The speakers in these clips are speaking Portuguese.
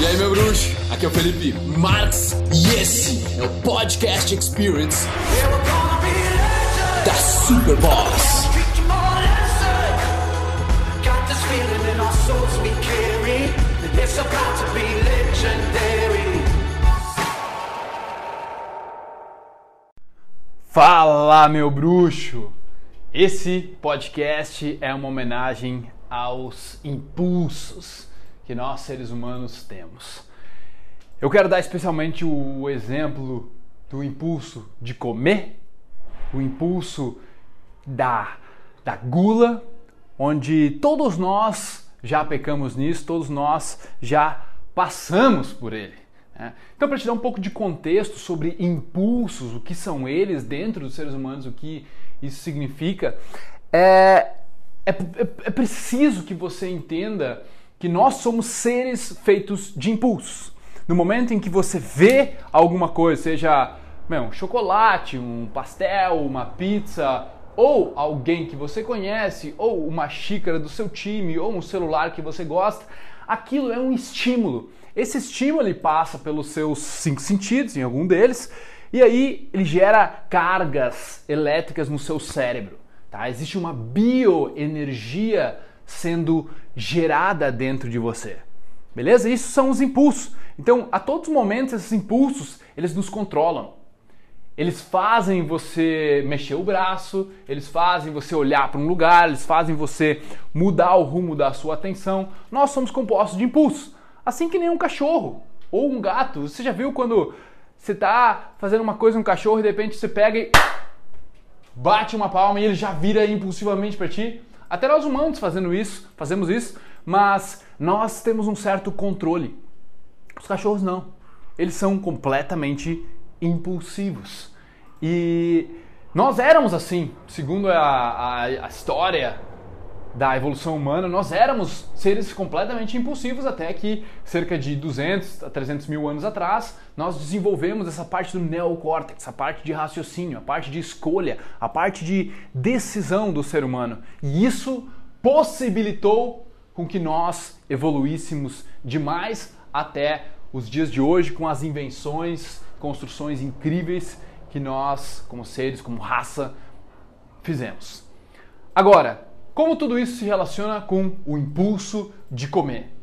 E aí, meu bruxo? Aqui é o Felipe Marx e esse é o Podcast Experience da Super Boss. Fala, meu bruxo! Esse podcast é uma homenagem aos impulsos que nós seres humanos temos. Eu quero dar especialmente o exemplo do impulso de comer, o impulso da, da gula, onde todos nós já pecamos nisso, todos nós já passamos por ele. né? Então, para te dar um pouco de contexto sobre impulsos, o que são eles dentro dos seres humanos, o que isso significa, é, é, é preciso que você entenda que nós somos seres feitos de impulsos. No momento em que você vê alguma coisa, seja meu, um chocolate, um pastel, uma pizza, ou alguém que você conhece, ou uma xícara do seu time, ou um celular que você gosta, aquilo é um estímulo. Esse estímulo passa pelos seus cinco sentidos, em algum deles, e aí ele gera cargas elétricas no seu cérebro. Tá? Existe uma bioenergia sendo gerada dentro de você. Beleza? Isso são os impulsos. Então, a todos os momentos, esses impulsos, eles nos controlam. Eles fazem você mexer o braço, eles fazem você olhar para um lugar, eles fazem você mudar o rumo da sua atenção. Nós somos compostos de impulsos. Assim que nem um cachorro ou um gato. Você já viu quando você está fazendo uma coisa um cachorro e de repente você pega e bate uma palma e ele já vira impulsivamente para ti? Até nós humanos fazendo isso, fazemos isso, mas nós temos um certo controle. Os cachorros não. Eles são completamente impulsivos. E nós éramos assim, segundo a, a, a história da evolução humana, nós éramos seres completamente impulsivos até que cerca de 200 a 300 mil anos atrás nós desenvolvemos essa parte do neocórtex, a parte de raciocínio, a parte de escolha, a parte de decisão do ser humano. E isso possibilitou com que nós evoluíssemos demais até os dias de hoje com as invenções, construções incríveis que nós, como seres, como raça, fizemos. Agora, como tudo isso se relaciona com o impulso de comer?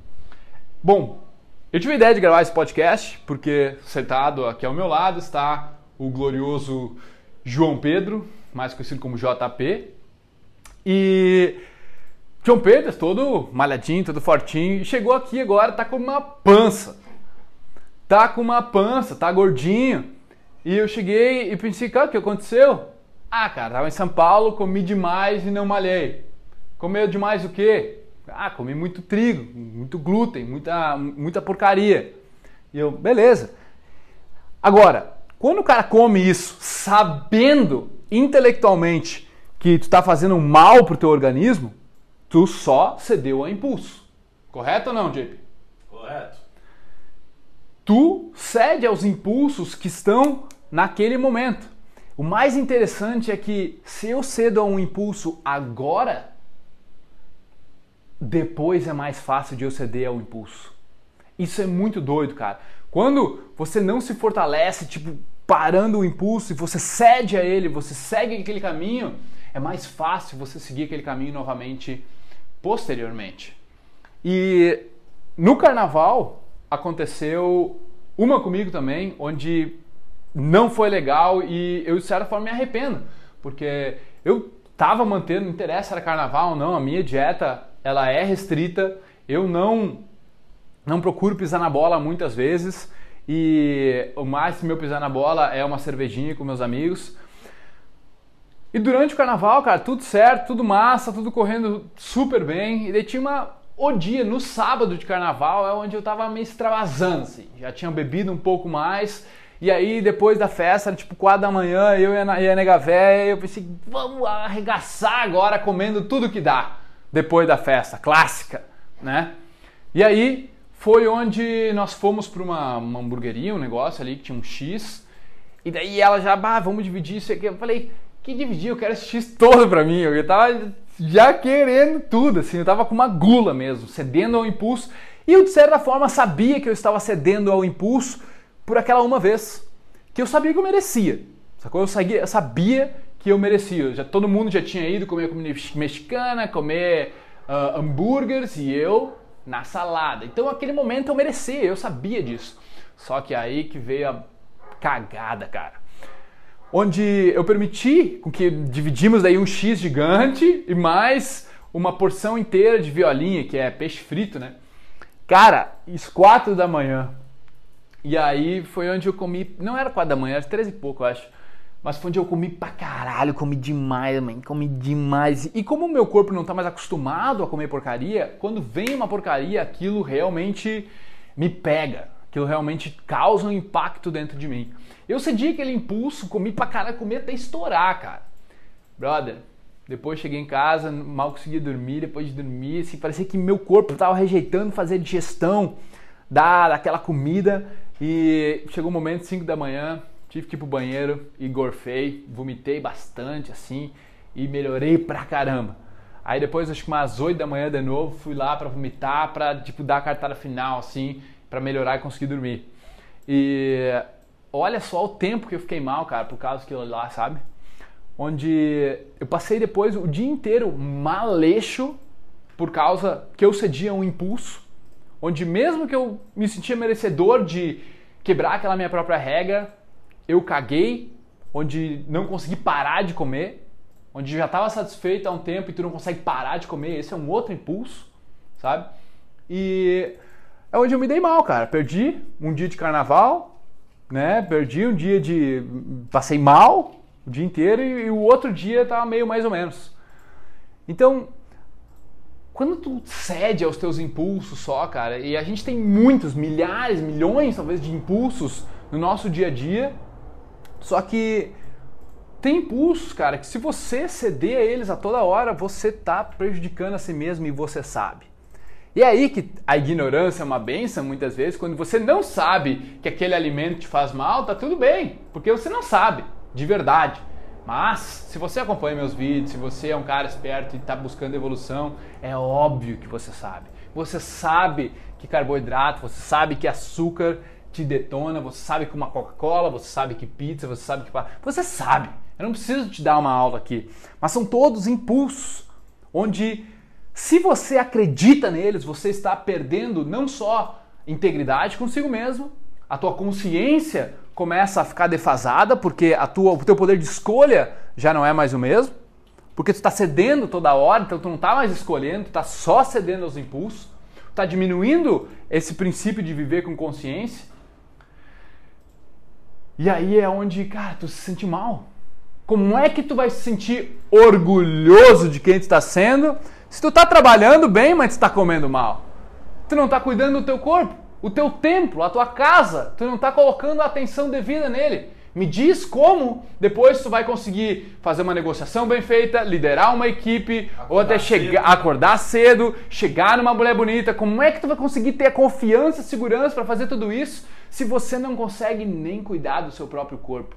Bom, eu tive a ideia de gravar esse podcast porque sentado aqui ao meu lado está o glorioso João Pedro, mais conhecido como JP. E João Pedro, todo malhadinho, todo fortinho, chegou aqui agora, tá com uma pança. Tá com uma pança, tá gordinho. E eu cheguei e pensei, cara, o que aconteceu? Ah, cara, tava em São Paulo, comi demais e não malhei. Comeu demais o quê? Ah, comi muito trigo, muito glúten, muita, muita porcaria. E eu, beleza. Agora, quando o cara come isso sabendo intelectualmente que tu está fazendo mal pro teu organismo, tu só cedeu a impulso. Correto ou não, JP? Correto. Tu cede aos impulsos que estão naquele momento. O mais interessante é que se eu cedo a um impulso agora, depois é mais fácil de eu ceder ao impulso. Isso é muito doido, cara. Quando você não se fortalece, tipo, parando o impulso e você cede a ele, você segue aquele caminho, é mais fácil você seguir aquele caminho novamente posteriormente. E no carnaval aconteceu uma comigo também, onde não foi legal e eu de certa forma me arrependo, porque eu tava mantendo, não interessa era carnaval ou não, a minha dieta ela é restrita, eu não não procuro pisar na bola muitas vezes e o máximo eu pisar na bola é uma cervejinha com meus amigos. E durante o carnaval, cara, tudo certo, tudo massa, tudo correndo super bem. E daí tinha uma, o dia, no sábado de carnaval, é onde eu tava meio extravasando, assim. Já tinha bebido um pouco mais. E aí, depois da festa, era tipo 4 da manhã, eu e a, e a nega véia, eu pensei, vamos arregaçar agora comendo tudo que dá. Depois da festa, clássica, né? E aí, foi onde nós fomos para uma, uma hamburgueria, um negócio ali que tinha um X. E daí ela já, bah, vamos dividir isso aqui. Eu falei, que dividir? Eu quero esse X todo pra mim. Eu tava já querendo tudo, assim, eu tava com uma gula mesmo, cedendo ao impulso. E eu, de certa forma, sabia que eu estava cedendo ao impulso por aquela uma vez, que eu sabia que eu merecia. Sacou? Eu sabia, eu sabia que eu merecia. Já, todo mundo já tinha ido comer comida mexicana, comer uh, hambúrgueres e eu na salada. Então, aquele momento eu merecia, eu sabia disso. Só que aí que veio a cagada, cara onde eu permiti com que dividimos daí um X gigante e mais uma porção inteira de violinha, que é peixe frito, né? Cara, às quatro da manhã. E aí foi onde eu comi, não era quatro da manhã, era três e pouco, eu acho. Mas foi onde eu comi pra caralho, comi demais, mãe, comi demais. E como o meu corpo não tá mais acostumado a comer porcaria, quando vem uma porcaria, aquilo realmente me pega. Aquilo realmente causa um impacto dentro de mim. Eu cedi aquele impulso, comi pra caralho, comi até estourar, cara. Brother, depois cheguei em casa, mal conseguia dormir, depois de dormir, assim, parecia que meu corpo estava rejeitando fazer digestão da, daquela comida. E chegou um momento, 5 da manhã, tive que ir pro banheiro e gorfei, vomitei bastante, assim, e melhorei pra caramba. Aí depois, acho que umas 8 da manhã de novo, fui lá para vomitar, pra, tipo, dar a cartada final, assim, para melhorar e conseguir dormir. E olha só o tempo que eu fiquei mal, cara, por causa daquilo lá, sabe? Onde eu passei depois o dia inteiro maleixo por causa que eu cedia um impulso, onde mesmo que eu me sentia merecedor de quebrar aquela minha própria regra, eu caguei, onde não consegui parar de comer, onde já estava satisfeito há um tempo e tu não consegue parar de comer, esse é um outro impulso, sabe? E é onde eu me dei mal, cara. Perdi um dia de carnaval, né? Perdi um dia de. Passei mal o dia inteiro e, e o outro dia tava meio mais ou menos. Então, quando tu cede aos teus impulsos só, cara, e a gente tem muitos, milhares, milhões talvez de impulsos no nosso dia a dia, só que tem impulsos, cara, que se você ceder a eles a toda hora, você tá prejudicando a si mesmo e você sabe. E é aí que a ignorância é uma benção muitas vezes, quando você não sabe que aquele alimento te faz mal, tá tudo bem, porque você não sabe, de verdade. Mas se você acompanha meus vídeos, se você é um cara esperto e está buscando evolução, é óbvio que você sabe. Você sabe que carboidrato, você sabe que açúcar te detona, você sabe que uma Coca-Cola, você sabe que pizza, você sabe que. Você sabe. Eu não preciso te dar uma aula aqui. Mas são todos impulsos onde se você acredita neles, você está perdendo não só integridade consigo mesmo, a tua consciência começa a ficar defasada porque a tua, o teu poder de escolha já não é mais o mesmo, porque tu está cedendo toda hora, então tu não está mais escolhendo, tu está só cedendo aos impulsos, está diminuindo esse princípio de viver com consciência. E aí é onde, cara, tu se sente mal. Como é que tu vai se sentir orgulhoso de quem tu está sendo se tu está trabalhando bem, mas tu está comendo mal? Tu não está cuidando do teu corpo, o teu templo, a tua casa, tu não está colocando a atenção devida nele. Me diz como depois tu vai conseguir fazer uma negociação bem feita, liderar uma equipe, acordar ou até chegar, cedo. acordar cedo, chegar numa mulher bonita. Como é que tu vai conseguir ter a confiança e segurança para fazer tudo isso se você não consegue nem cuidar do seu próprio corpo?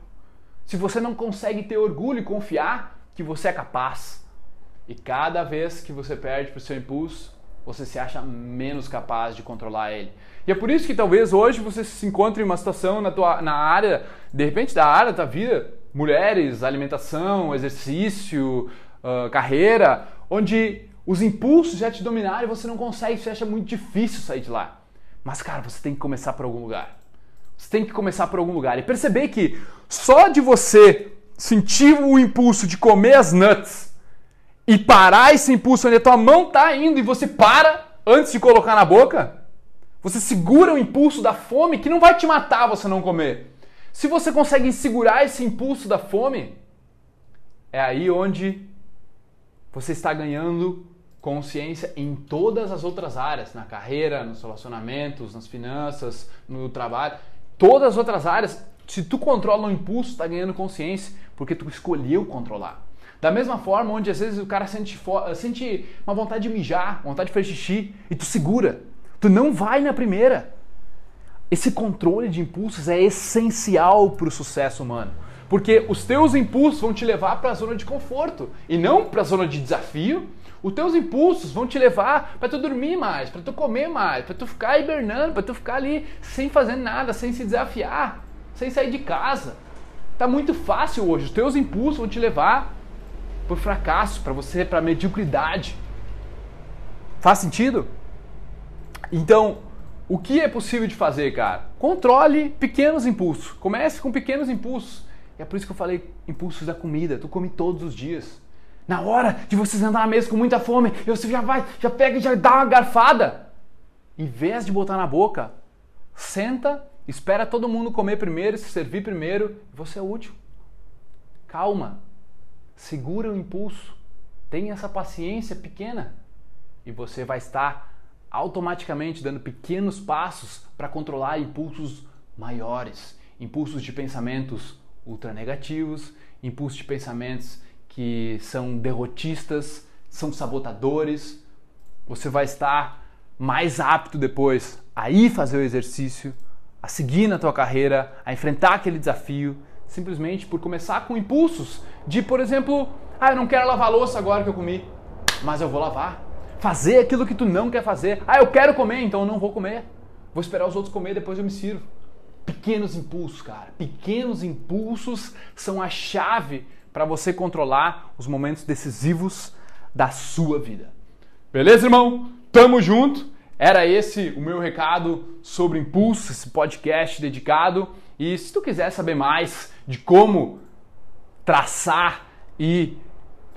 se você não consegue ter orgulho e confiar que você é capaz. E cada vez que você perde para o seu impulso, você se acha menos capaz de controlar ele. E é por isso que talvez hoje você se encontre em uma situação na, tua, na área, de repente da área da vida, mulheres, alimentação, exercício, uh, carreira, onde os impulsos já te dominaram e você não consegue, você acha muito difícil sair de lá. Mas cara, você tem que começar por algum lugar. Você tem que começar por algum lugar e perceber que só de você sentir o impulso de comer as nuts e parar esse impulso onde a tua mão está indo e você para antes de colocar na boca, você segura o impulso da fome que não vai te matar você não comer. Se você consegue segurar esse impulso da fome, é aí onde você está ganhando consciência em todas as outras áreas, na carreira, nos relacionamentos, nas finanças, no trabalho todas as outras áreas, se tu controla o impulso, está ganhando consciência, porque tu escolheu controlar. Da mesma forma, onde às vezes o cara sente, sente uma vontade de mijar, vontade de fazer xixi, e tu segura. Tu não vai na primeira. Esse controle de impulsos é essencial para o sucesso humano. Porque os teus impulsos vão te levar para a zona de conforto e não para a zona de desafio. Os teus impulsos vão te levar para tu dormir mais, para tu comer mais, para tu ficar hibernando, para tu ficar ali sem fazer nada, sem se desafiar, sem sair de casa. Tá muito fácil hoje. Os teus impulsos vão te levar para fracasso, para você, para mediocridade. Faz sentido? Então, o que é possível de fazer, cara? Controle pequenos impulsos. Comece com pequenos impulsos. É por isso que eu falei impulsos da comida. Tu come todos os dias. Na hora de você sentar na mesa com muita fome, você já vai, já pega e já dá uma garfada. Em vez de botar na boca, senta, espera todo mundo comer primeiro, se servir primeiro, você é útil. Calma. Segura o impulso. Tenha essa paciência pequena e você vai estar automaticamente dando pequenos passos para controlar impulsos maiores, impulsos de pensamentos ultra negativos, impulsos de pensamentos que são derrotistas, são sabotadores. Você vai estar mais apto depois a ir fazer o exercício, a seguir na tua carreira, a enfrentar aquele desafio, simplesmente por começar com impulsos de, por exemplo, ah, eu não quero lavar louça agora que eu comi, mas eu vou lavar fazer aquilo que tu não quer fazer. Ah, eu quero comer, então eu não vou comer. Vou esperar os outros comer, depois eu me sirvo. Pequenos impulsos, cara. Pequenos impulsos são a chave para você controlar os momentos decisivos da sua vida. Beleza, irmão? Tamo junto. Era esse o meu recado sobre impulso, esse podcast dedicado. E se tu quiser saber mais de como traçar e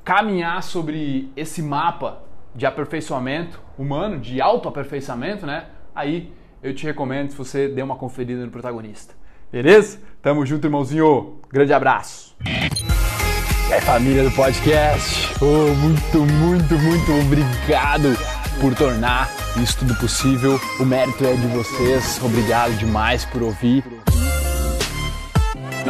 caminhar sobre esse mapa de aperfeiçoamento humano, de autoaperfeiçoamento, né? Aí eu te recomendo que você dê uma conferida no protagonista. Beleza? Tamo junto, irmãozinho. Grande abraço. Aí, família do podcast. Oh, muito, muito, muito obrigado por tornar isso tudo possível. O mérito é de vocês. Obrigado demais por ouvir.